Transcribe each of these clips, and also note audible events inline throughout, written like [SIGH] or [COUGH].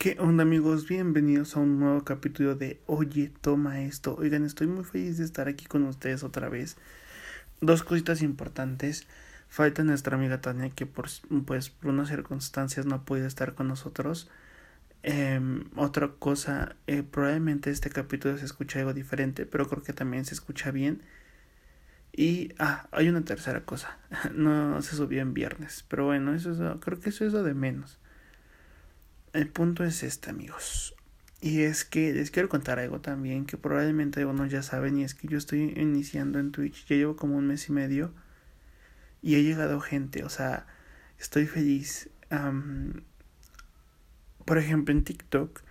¿Qué onda amigos? Bienvenidos a un nuevo capítulo de Oye, toma esto. Oigan, estoy muy feliz de estar aquí con ustedes otra vez. Dos cositas importantes. Falta nuestra amiga Tania que por, pues, por unas circunstancias no puede estar con nosotros. Em, otra cosa, eh, probablemente este capítulo se escucha algo diferente, pero creo que también se escucha bien. Y, ah, hay una tercera cosa. [LAUGHS] no se subió en viernes, pero bueno, eso es, creo que eso es lo de menos. El punto es este, amigos. Y es que les quiero contar algo también que probablemente algunos ya saben y es que yo estoy iniciando en Twitch, ya llevo como un mes y medio y he llegado gente, o sea, estoy feliz. por ejemplo, en TikTok,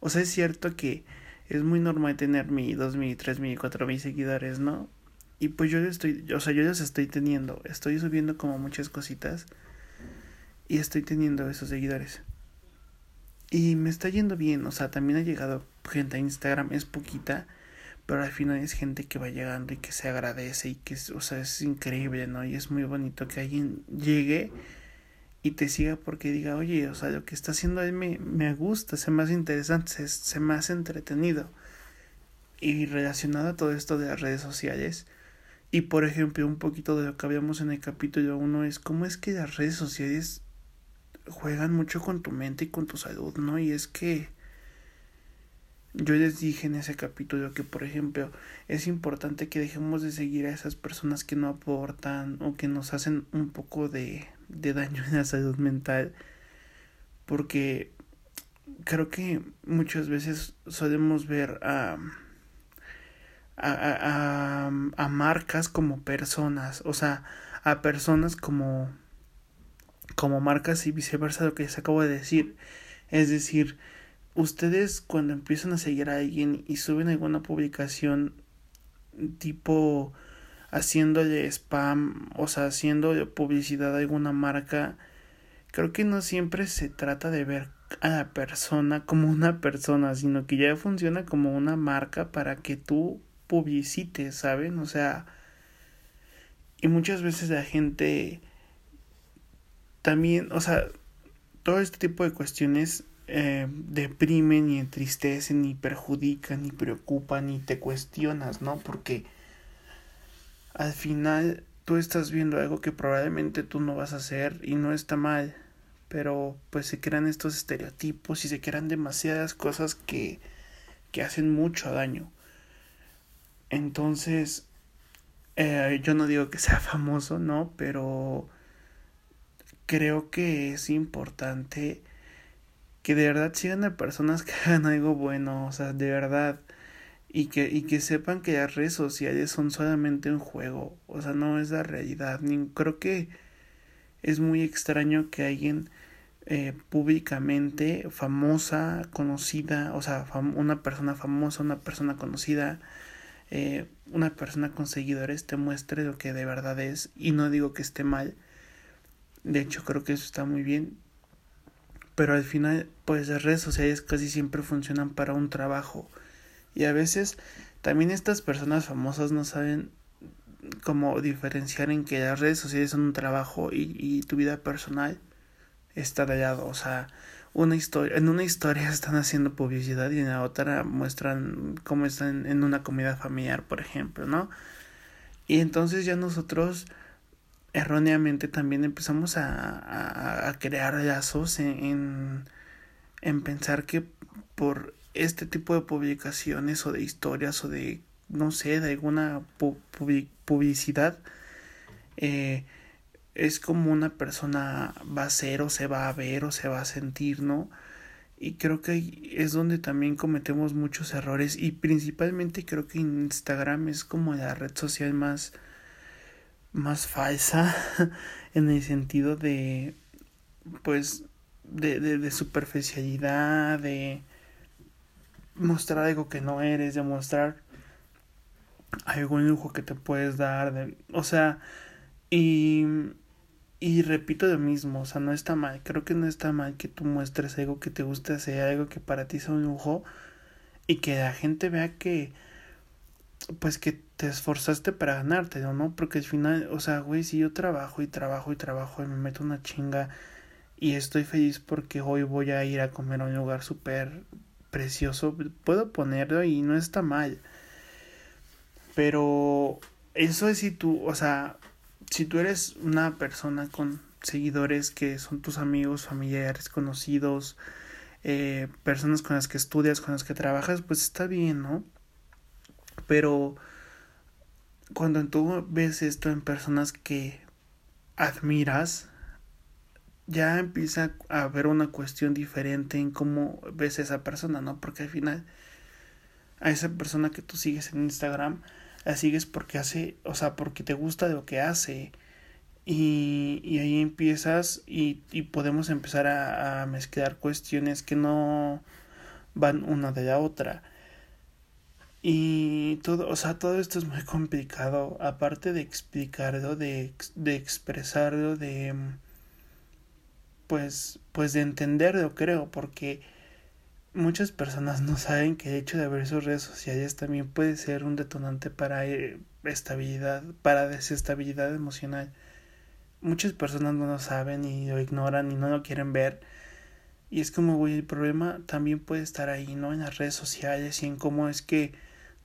o sea, es cierto que es muy normal tener mi dos mil, tres mil, cuatro mil seguidores, ¿no? Y pues yo estoy, o sea, yo los estoy teniendo, estoy subiendo como muchas cositas y estoy teniendo esos seguidores. Y me está yendo bien, o sea, también ha llegado gente a Instagram, es poquita, pero al final es gente que va llegando y que se agradece y que, o sea, es increíble, ¿no? Y es muy bonito que alguien llegue y te siga porque diga, oye, o sea, lo que está haciendo él me, me gusta, se me hace interesante, se, se me hace entretenido. Y relacionado a todo esto de las redes sociales, y por ejemplo, un poquito de lo que habíamos en el capítulo 1 es cómo es que las redes sociales juegan mucho con tu mente y con tu salud, ¿no? Y es que yo les dije en ese capítulo que, por ejemplo, es importante que dejemos de seguir a esas personas que no aportan o que nos hacen un poco de, de daño en la salud mental, porque creo que muchas veces solemos ver a, a, a, a marcas como personas, o sea, a personas como como marcas y viceversa lo que les acabo de decir. Es decir, ustedes cuando empiezan a seguir a alguien y suben alguna publicación tipo haciéndole spam, o sea, haciendo publicidad a alguna marca, creo que no siempre se trata de ver a la persona como una persona, sino que ya funciona como una marca para que tú publicites, ¿saben? O sea, y muchas veces la gente también, o sea, todo este tipo de cuestiones eh, deprimen y entristecen y perjudican y preocupan y te cuestionas, ¿no? Porque al final tú estás viendo algo que probablemente tú no vas a hacer y no está mal, pero pues se crean estos estereotipos y se crean demasiadas cosas que, que hacen mucho daño. Entonces, eh, yo no digo que sea [LAUGHS] famoso, ¿no? Pero creo que es importante que de verdad sigan a personas que [LAUGHS] hagan algo bueno, o sea, de verdad. Y que, y que sepan que las redes sociales son solamente un juego, o sea, no es la realidad. Ni, creo que es muy extraño que alguien eh, públicamente famosa, conocida, o sea, una persona famosa, una persona conocida, eh, una persona con seguidores te muestre lo que de verdad es. Y no digo que esté mal, de hecho, creo que eso está muy bien. Pero al final, pues las redes sociales casi siempre funcionan para un trabajo. Y a veces también estas personas famosas no saben cómo diferenciar en que las redes sociales son un trabajo y, y tu vida personal está de. O sea, una historia, en una historia [LAUGHS] están haciendo publicidad y en la otra muestran cómo están en una comida familiar, por ejemplo, ¿no? Y entonces ya nosotros erróneamente también empezamos a, a, crear lazos en, en, pensar que por este tipo de publicaciones o de historias o de no sé de alguna publicidad eh, es como una persona va a ser o se va a ver o se va a sentir no y creo que es donde también cometemos muchos errores y principalmente creo que Instagram es como la red social más más falsa [LAUGHS] en el sentido de pues de, de, de superficialidad de mostrar algo que no eres de mostrar algún lujo que te puedes dar de, o sea y y repito lo mismo o sea no está mal creo que no está mal que tú muestres algo que te guste hacer algo que para ti sea un lujo y que la gente vea que pues que te esforzaste para ganártelo, ¿no? Porque al final, o sea, güey, si yo trabajo y trabajo y trabajo y me meto una chinga y estoy feliz porque hoy voy a ir a comer a un lugar súper precioso. Puedo ponerlo y no está mal. Pero eso es si tú, o sea, si tú eres una persona con seguidores que son tus amigos, familiares, conocidos, eh, personas con las que estudias, con las que trabajas, pues está bien, ¿no? Pero cuando tú ves esto en personas que admiras, ya empieza a haber una cuestión diferente en cómo ves a esa persona, ¿no? Porque al final a esa persona que tú sigues en Instagram, la sigues porque hace, o sea, porque te gusta lo que hace. Y, y ahí empiezas y, y podemos empezar a mezclar cuestiones que no van una de la otra. Y todo, o sea, todo esto es muy complicado, aparte de explicarlo, de, de expresarlo, de pues, pues de entenderlo, creo, porque muchas personas no saben que el hecho de abrir sus redes sociales también puede ser un detonante para eh, estabilidad, para desestabilidad emocional. Muchas personas no lo saben y lo ignoran y no lo quieren ver. Y es como, güey, el problema también puede estar ahí, ¿no? En las redes sociales y en cómo es que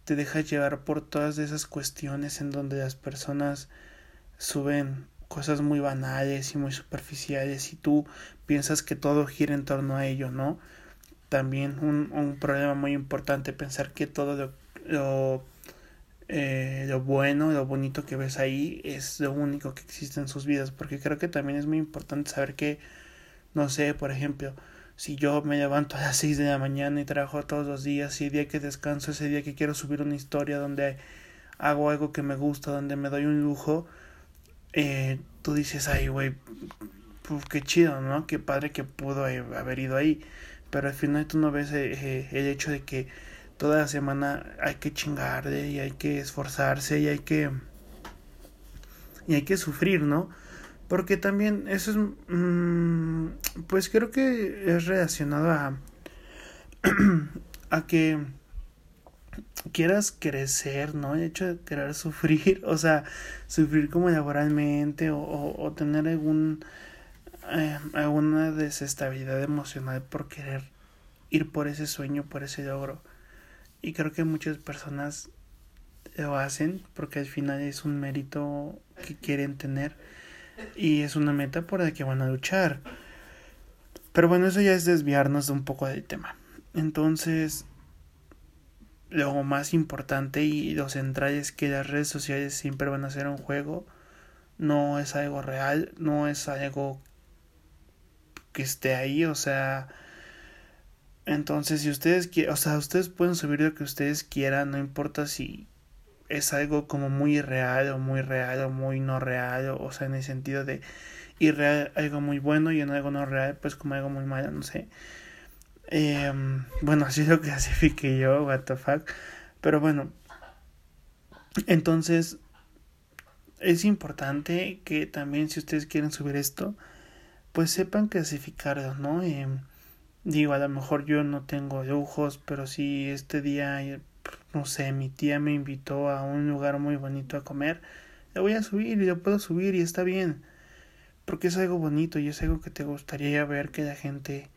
te dejas llevar por todas esas cuestiones en donde las personas suben cosas muy banales y muy superficiales y tú piensas que todo gira en torno a ello, ¿no? También un, un problema muy importante pensar que todo lo, lo, eh, lo bueno, lo bonito que ves ahí es lo único que existe en sus vidas, porque creo que también es muy importante saber que, no sé, por ejemplo, si yo me levanto a las 6 de la mañana y trabajo todos los días y el día que descanso, ese día que quiero subir una historia donde hago algo que me gusta, donde me doy un lujo, eh, tú dices, ay, güey, pues qué chido, ¿no? Qué padre que pudo haber ido ahí. Pero al final tú no ves eh, eh, el hecho de que toda la semana hay que chingarle y hay que esforzarse y hay que y hay que sufrir, ¿no? Porque también eso es, mm, pues creo que es relacionado a, [CLEARS THROAT] a que quieras crecer, ¿no? El hecho de querer [LAUGHS] sufrir, o sea, sufrir como laboralmente o, tener algún, eh, alguna desestabilidad emocional por querer ir por ese sueño, por ese logro. Y creo que muchas personas lo hacen porque al final es un mérito que quieren tener y es una meta por la que van a luchar. Pero bueno, eso ya es desviarnos un poco del tema. Entonces, lo más importante y lo central es que las redes sociales siempre van a ser un juego, no es algo real, no es algo que esté ahí, o sea, entonces si ustedes quieren, o sea, ustedes pueden subir lo que ustedes quieran, no importa si es algo como muy real o muy real o muy no real, o sea, en el sentido de irreal algo muy bueno y en algo no real pues como algo muy malo, no sé. Eh, bueno, así lo [LAUGHS] clasifique yo, what the fuck. Pero bueno, entonces es importante que también si ustedes quieren subir esto, pues sepan clasificarlo, ¿no? Eh, digo, a lo mejor yo no tengo lujos, pero si este día, no sé, mi tía me invitó a un lugar muy bonito a comer, le voy a subir y lo puedo subir y está bien. Porque es algo bonito y es algo que te gustaría ver que la gente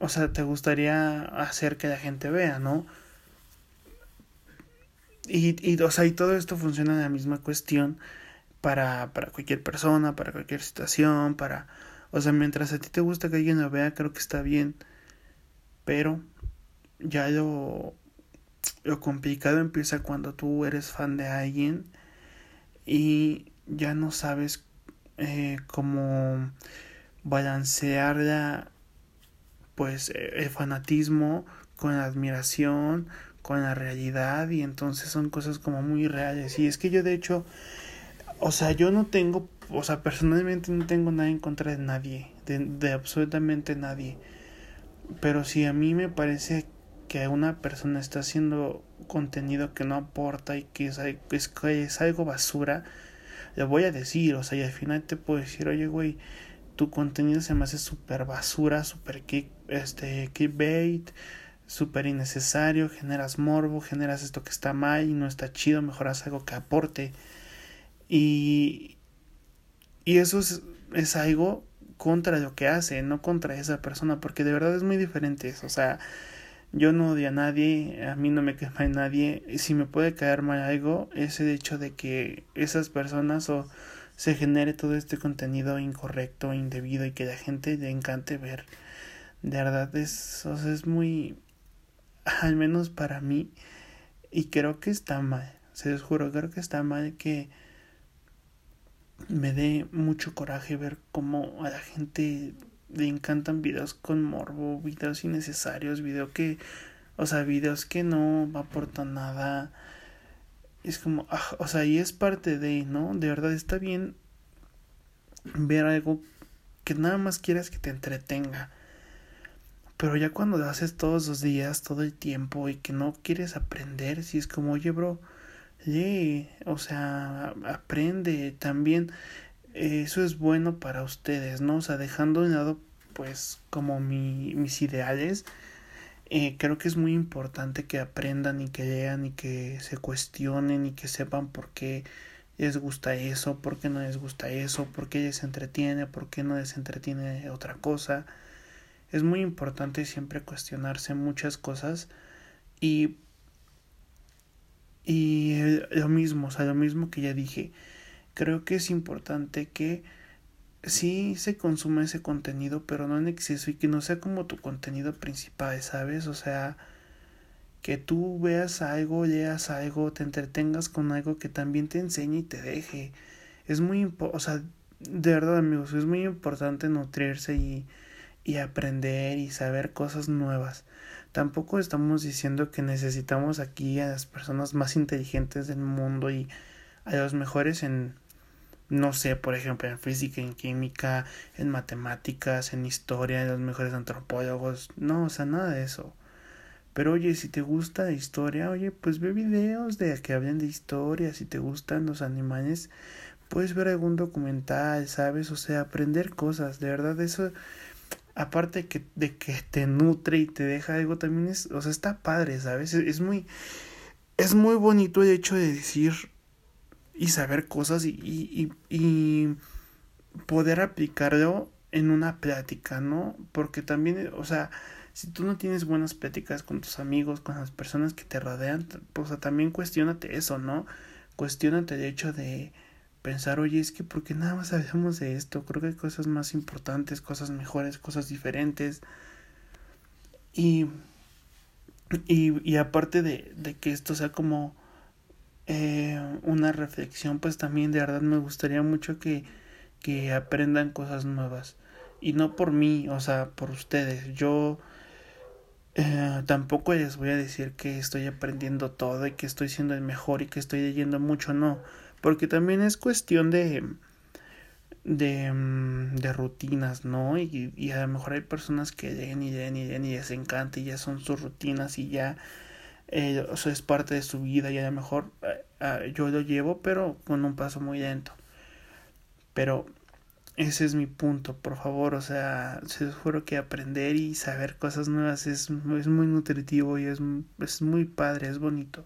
o sea, te gustaría hacer que la gente vea, ¿no? Y, y, o sea, y todo esto funciona en la misma cuestión para, para cualquier persona, para cualquier situación, para... O sea, mientras a ti te gusta que alguien lo vea, creo que está bien. Pero ya lo, lo complicado empieza cuando tú eres fan de alguien y ya no sabes eh, cómo balancear la pues eh, el fanatismo con la admiración, con la realidad y entonces son cosas como muy reales. Y es que yo de hecho, o sea, yo no tengo, o sea, personalmente no tengo nada en contra de nadie, de, de absolutamente nadie. Pero si a mí me parece que una persona está haciendo contenido que no aporta y que es, es, algo basura, le voy a decir, o sea, y al final te puedo decir, oye, güey, tu contenido se me hace súper basura, súper kick, este, súper innecesario, generas morbo, generas esto que está mal y no está chido, mejoras algo que aporte. Y, y eso es, es algo contra lo que hace, no contra esa persona, porque de verdad es muy diferente eso, o sea, yo no odio a nadie, a mí no me cae mal nadie, si me puede caer mal algo es el hecho de que esas personas o se genere todo este contenido incorrecto, indebido y que la gente le encante ver. De verdad es, o sea, es muy, [LAUGHS] al menos para mí, y creo que está mal, se los juro, creo que está mal que me dé mucho coraje ver cómo a la gente le encantan videos con morbo, videos innecesarios, videos que, o sea, videos que no aportan nada. Es como, ah, o sea, y es parte de, ¿no? De verdad está bien ver algo que nada más quieras que te entretenga. Pero ya cuando lo haces todos los días, todo el tiempo y que no quieres aprender, si es como, oye, bro, o sea, aprende también. Eso es bueno para ustedes, ¿no? O sea, dejando de lado, pues, como mi, mis ideales, eh, creo que es muy importante que aprendan y que lean y que se cuestionen y que sepan por qué les gusta eso, por qué no les gusta eso, por qué les entretiene, por qué no les entretiene otra cosa. Es muy importante siempre cuestionarse muchas cosas y y lo mismo, o sea, lo mismo que ya dije, creo que es importante que sí se consuma ese contenido, pero no en exceso y que no sea como tu contenido principal, ¿sabes? O sea, que tú veas algo, leas algo, te entretengas con algo que también te enseñe y te deje. Es muy importante, o sea, de verdad amigos, es muy importante nutrirse y, y aprender y saber cosas nuevas. Tampoco estamos diciendo que necesitamos aquí a las personas más inteligentes del mundo y a los mejores en, no sé, por ejemplo, en física, en química, en matemáticas, en historia, los mejores antropólogos. No, o sea, nada de eso. Pero oye, si te gusta historia, oye, pues ve videos de que hablen de historia, si te gustan los animales, puedes ver algún documental, ¿sabes? O sea, aprender cosas, de verdad eso aparte de que, de que te nutre y te deja algo también es, o sea, está padre, ¿sabes? Es, muy es muy bonito el hecho de decir y saber cosas y, y, y poder aplicarlo en una plática, ¿no? Porque también, o sea, si tú no tienes buenas pláticas con tus amigos, con las personas que te rodean, pues también cuestionate eso, ¿no? Cuestionate el hecho de pensar, oye, es que porque nada más hablamos de esto, creo que hay cosas más importantes, cosas mejores, cosas diferentes. Y, y, y aparte de, de, que esto sea como eh, una reflexión, pues también de verdad me gustaría mucho que, que aprendan cosas nuevas. Y no por mí, o sea, por ustedes. Yo eh, tampoco les voy a decir que estoy aprendiendo todo y que estoy siendo el mejor y que estoy leyendo mucho, no, porque también es cuestión de de, mm, de rutinas, ¿no? Y, y, a lo mejor hay personas que leen y leen y leen y les encanta y ya son sus rutinas y ya eh, es parte de su vida y a lo mejor eh, yo lo llevo pero con un paso muy lento. Pero ese es mi punto, por favor, o sea, se los juro que aprender y saber cosas nuevas es, es muy nutritivo y es, es muy padre, es bonito.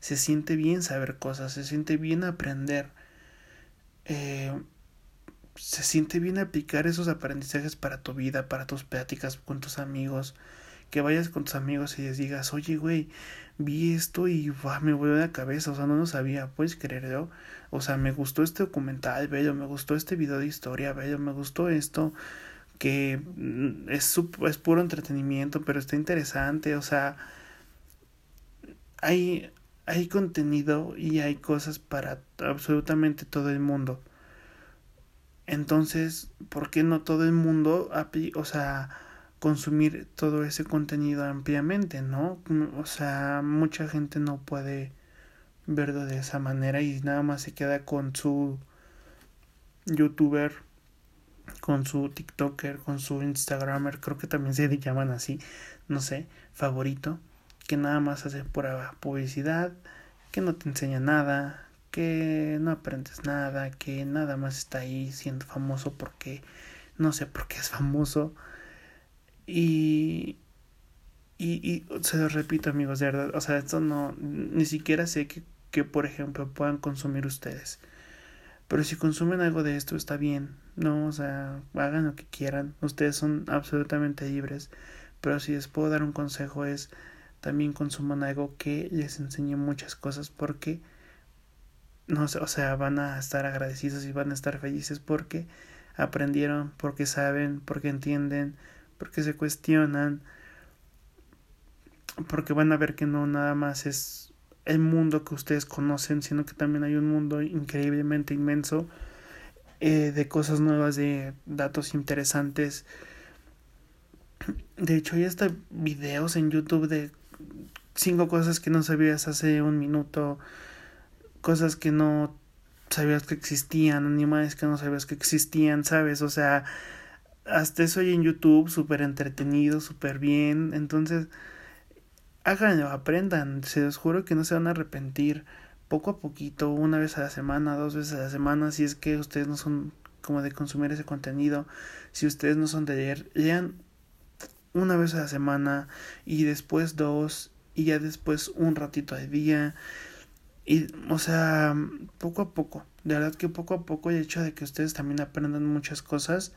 Se siente bien saber cosas, se siente bien aprender. Eh, se siente bien aplicar esos aprendizajes para tu vida, para tus pláticas con tus amigos. Que vayas con tus amigos y les digas, oye, güey, vi esto y me volvió la cabeza, o sea, no lo sabía, puedes creerlo. O sea, me gustó este documental, bello, me gustó este video de historia, bello, me gustó esto, que mm, es, es puro entretenimiento, pero está interesante, o sea, hay, hay contenido y hay cosas para absolutamente todo el mundo. Entonces, ¿por qué no todo el mundo, o sea, consumir todo ese contenido ampliamente, ¿no? O sea, mucha gente no puede verlo de esa manera y nada más se queda con su youtuber, con su tiktoker, con su instagramer, creo que también se llaman así, no sé, favorito, que nada más hace pura publicidad, que no te enseña nada, que no aprendes nada, que nada más está ahí siendo famoso porque no sé por qué es famoso y, y, y se lo repito amigos, de verdad, o sea, esto no, ni siquiera sé que, que por ejemplo puedan consumir ustedes. Pero si consumen algo de esto está bien, no, o sea, hagan lo que quieran, ustedes son absolutamente libres. Pero si les puedo dar un consejo es también consuman algo que les enseñe muchas cosas porque no o sea, van a estar agradecidos y van a estar felices porque aprendieron, porque saben, porque entienden, porque se cuestionan, porque van a ver que no nada más es el mundo que ustedes conocen, sino que también hay un mundo increíblemente inmenso eh, de cosas nuevas, de datos interesantes. De hecho, hay hasta videos en YouTube de cinco cosas que no sabías hace un minuto, cosas que no sabías que existían, animales que no sabías que existían, ¿sabes? O sea, hasta eso hay en YouTube, súper entretenido, súper bien. Entonces, háganlo, aprendan, se los juro que no se van a arrepentir. Poco a poquito, una vez a la semana, dos veces a la semana, si es que ustedes no son como de consumir ese contenido, si ustedes no son de leer, lean una vez a la semana y después dos y ya después un ratito al día y o sea poco a poco de verdad que poco a poco el hecho de que ustedes también aprendan muchas cosas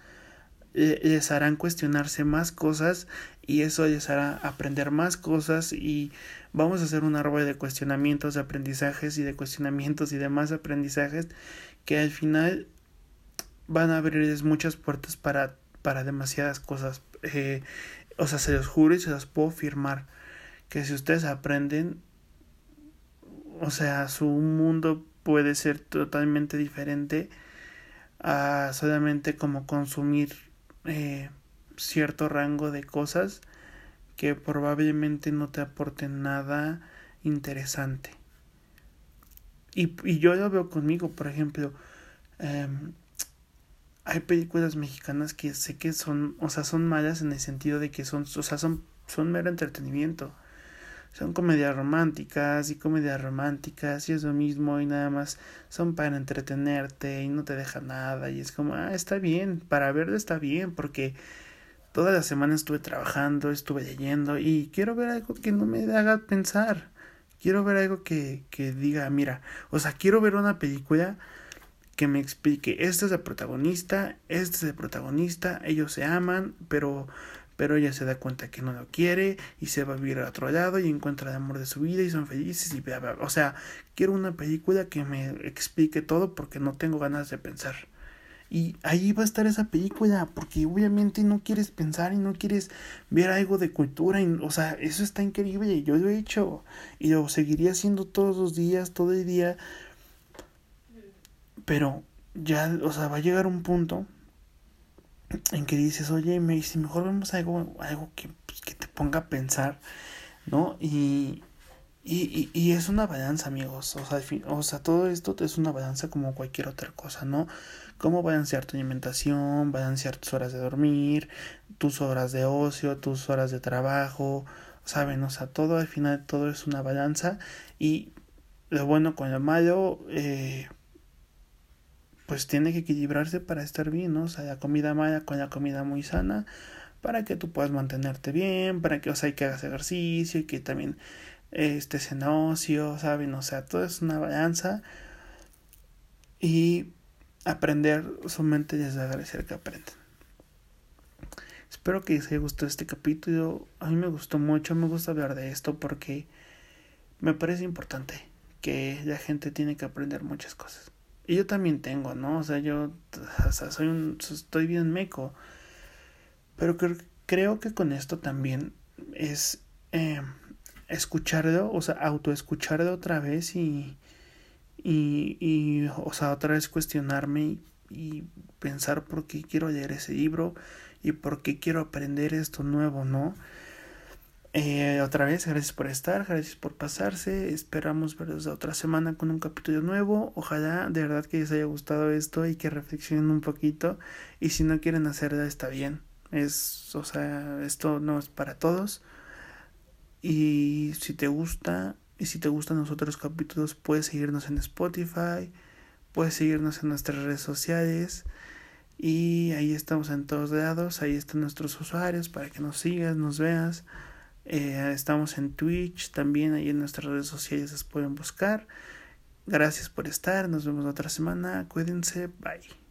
les harán cuestionarse más cosas y eso les hará aprender más cosas y vamos a hacer un árbol de cuestionamientos de aprendizajes y de cuestionamientos y demás aprendizajes que al final van a abrirles muchas puertas para para demasiadas cosas. Eh, o sea se los juro y se los puedo firmar que si ustedes aprenden, o sea, su mundo puede ser totalmente diferente a solamente como consumir eh, cierto rango de cosas que probablemente no te aporten nada interesante. Y, y yo lo veo conmigo, por ejemplo, em, hay películas mexicanas que sé que son, o sea, son malas en el sentido de que son, o sea, son, son mero entretenimiento son comedias románticas y comedias románticas y es lo mismo y nada más son para entretenerte y no te deja nada y es como, ah, está bien, para verlo está bien porque toda la semana estuve trabajando, estuve leyendo y quiero ver algo que no me haga pensar. Quiero ver algo que, que diga, mira, o sea, quiero ver una película que me explique, este es el protagonista, este es el protagonista, ellos se aman, pero pero ella se da cuenta que no lo quiere y se va a vivir a otro lado y encuentra el amor de su vida y son felices y bla, bla, O sea, quiero una película que me explique todo porque no tengo ganas de pensar. Y ahí va a estar esa película, porque obviamente no quieres pensar y no quieres ver algo de cultura. Y, o sea, eso está increíble y yo lo he hecho y lo seguiría haciendo todos los días, todo el día. Pero ya, o sea, va a llegar un punto en que dices, oye, me si mejor vemos algo, algo que, pues, que te ponga a pensar, ¿no? Y, y, y, es una balanza, amigos. O sea, o sea, todo esto es una balanza como cualquier otra cosa, ¿no? Cómo balancear tu alimentación, balancear tus horas de dormir, tus horas de ocio, tus horas de trabajo, ¿saben? O sea, todo al final, todo es una balanza. Y lo bueno con lo malo, eh, pues tiene que equilibrarse para estar bien, ¿no? O sea, la comida mala con la comida muy sana, para que tú puedas mantenerte bien, para que, o sea, que hagas ejercicio y que también estés en ocio, ¿saben? O sea, todo es una balanza y aprender su mente les agradecer que aprenden. Espero que les haya gustado este capítulo. A mí me gustó mucho, me gusta hablar de esto porque me parece importante que la gente tiene que aprender muchas cosas. Y yo también tengo, ¿no? O sea, yo o sea, soy un, estoy bien meco. Pero creo, que con esto también es eh, escucharlo, o sea, autoescucharlo otra vez y, y, y, o sea, otra vez cuestionarme y pensar por qué quiero leer ese libro y por qué quiero aprender esto nuevo, ¿no? Eh, otra vez, gracias por estar, gracias por pasarse. Esperamos verlos otra semana con un capítulo nuevo. Ojalá de verdad que les haya gustado esto y que reflexionen un poquito. Y si no quieren hacerlo, está bien. Es, o sea, esto no es para todos. Y si te gusta, y si te gustan los otros capítulos, puedes seguirnos en Spotify, puedes seguirnos en nuestras redes sociales. Y ahí estamos en todos lados, ahí están nuestros usuarios para que nos sigas, nos veas. Eh, estamos en Twitch, también ahí en nuestras redes sociales las pueden buscar. Gracias por estar. Nos vemos otra semana. Cuídense. Bye.